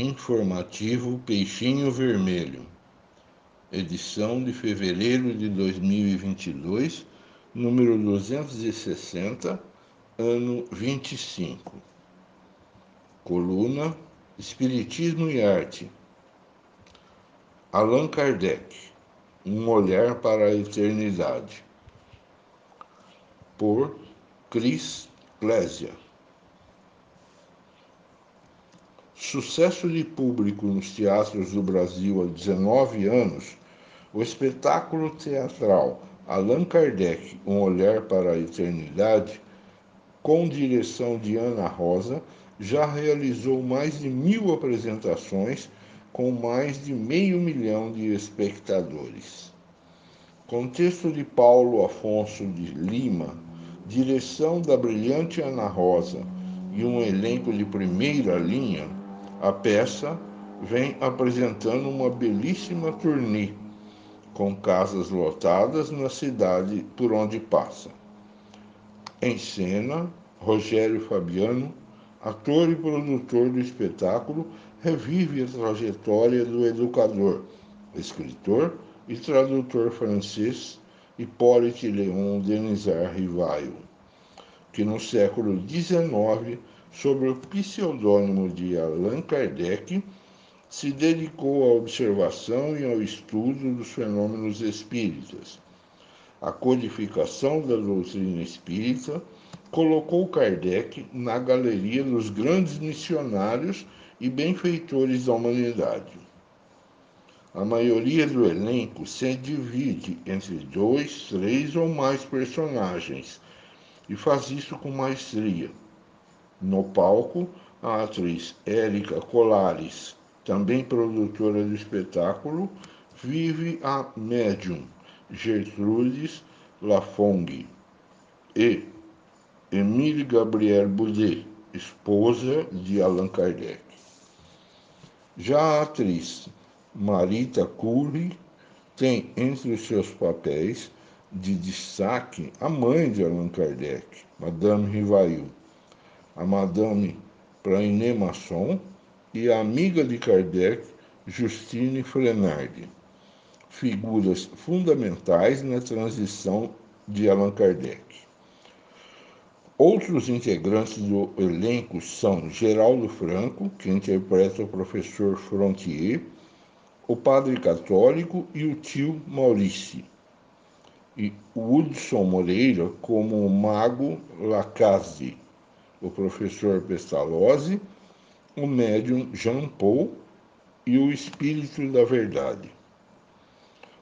Informativo Peixinho Vermelho, edição de fevereiro de 2022, número 260, ano 25. Coluna Espiritismo e Arte. Allan Kardec, Um Olhar para a Eternidade. Por Chris Clésia. Sucesso de público nos teatros do Brasil há 19 anos, o espetáculo teatral Allan Kardec, Um Olhar para a Eternidade, com direção de Ana Rosa, já realizou mais de mil apresentações com mais de meio milhão de espectadores. Contexto de Paulo Afonso de Lima, direção da brilhante Ana Rosa e um elenco de primeira linha, a peça vem apresentando uma belíssima turnê, com casas lotadas na cidade por onde passa. Em cena, Rogério Fabiano, ator e produtor do espetáculo, revive a trajetória do educador, escritor e tradutor francês Hippolyte Léon Denisard Rivaio, que no século XIX sob o pseudônimo de Allan Kardec, se dedicou à observação e ao estudo dos fenômenos espíritas. A codificação da doutrina espírita colocou Kardec na galeria dos grandes missionários e benfeitores da humanidade. A maioria do elenco se divide entre dois, três ou mais personagens e faz isso com maestria. No palco, a atriz Érica Colares, também produtora do espetáculo, vive a médium Gertrudes Lafong e Emile Gabriel Boudet, esposa de Allan Kardec. Já a atriz Marita Curry tem entre os seus papéis de destaque a mãe de Allan Kardec, Madame Rivail, a Madame Prainé Masson e a amiga de Kardec, Justine Frenardi, figuras fundamentais na transição de Allan Kardec. Outros integrantes do elenco são Geraldo Franco, que interpreta o professor Frontier, o padre católico e o tio Maurício, e Hudson Moreira como o mago Lacaze o professor Pestalozzi, o médium Jean Paul e o Espírito da Verdade.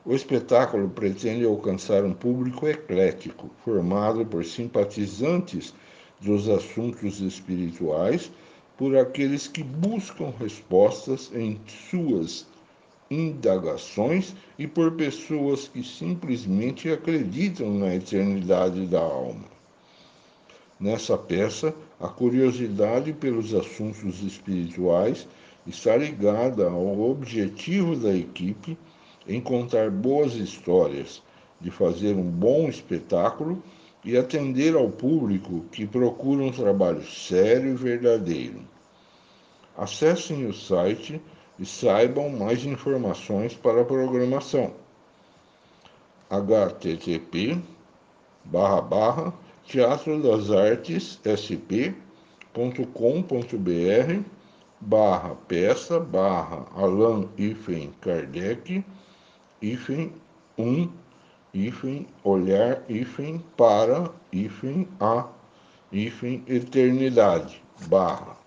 O espetáculo pretende alcançar um público eclético, formado por simpatizantes dos assuntos espirituais, por aqueles que buscam respostas em suas indagações e por pessoas que simplesmente acreditam na eternidade da alma. Nessa peça, a curiosidade pelos assuntos espirituais está ligada ao objetivo da equipe em contar boas histórias, de fazer um bom espetáculo e atender ao público que procura um trabalho sério e verdadeiro. Acessem o site e saibam mais informações para a programação. http barra barra Teatro das Artes sp.com.br barra peça barra Allan Ifen Kardec Ifen 1 Ifen olhar Ifen para Ifen a Ifen eternidade barra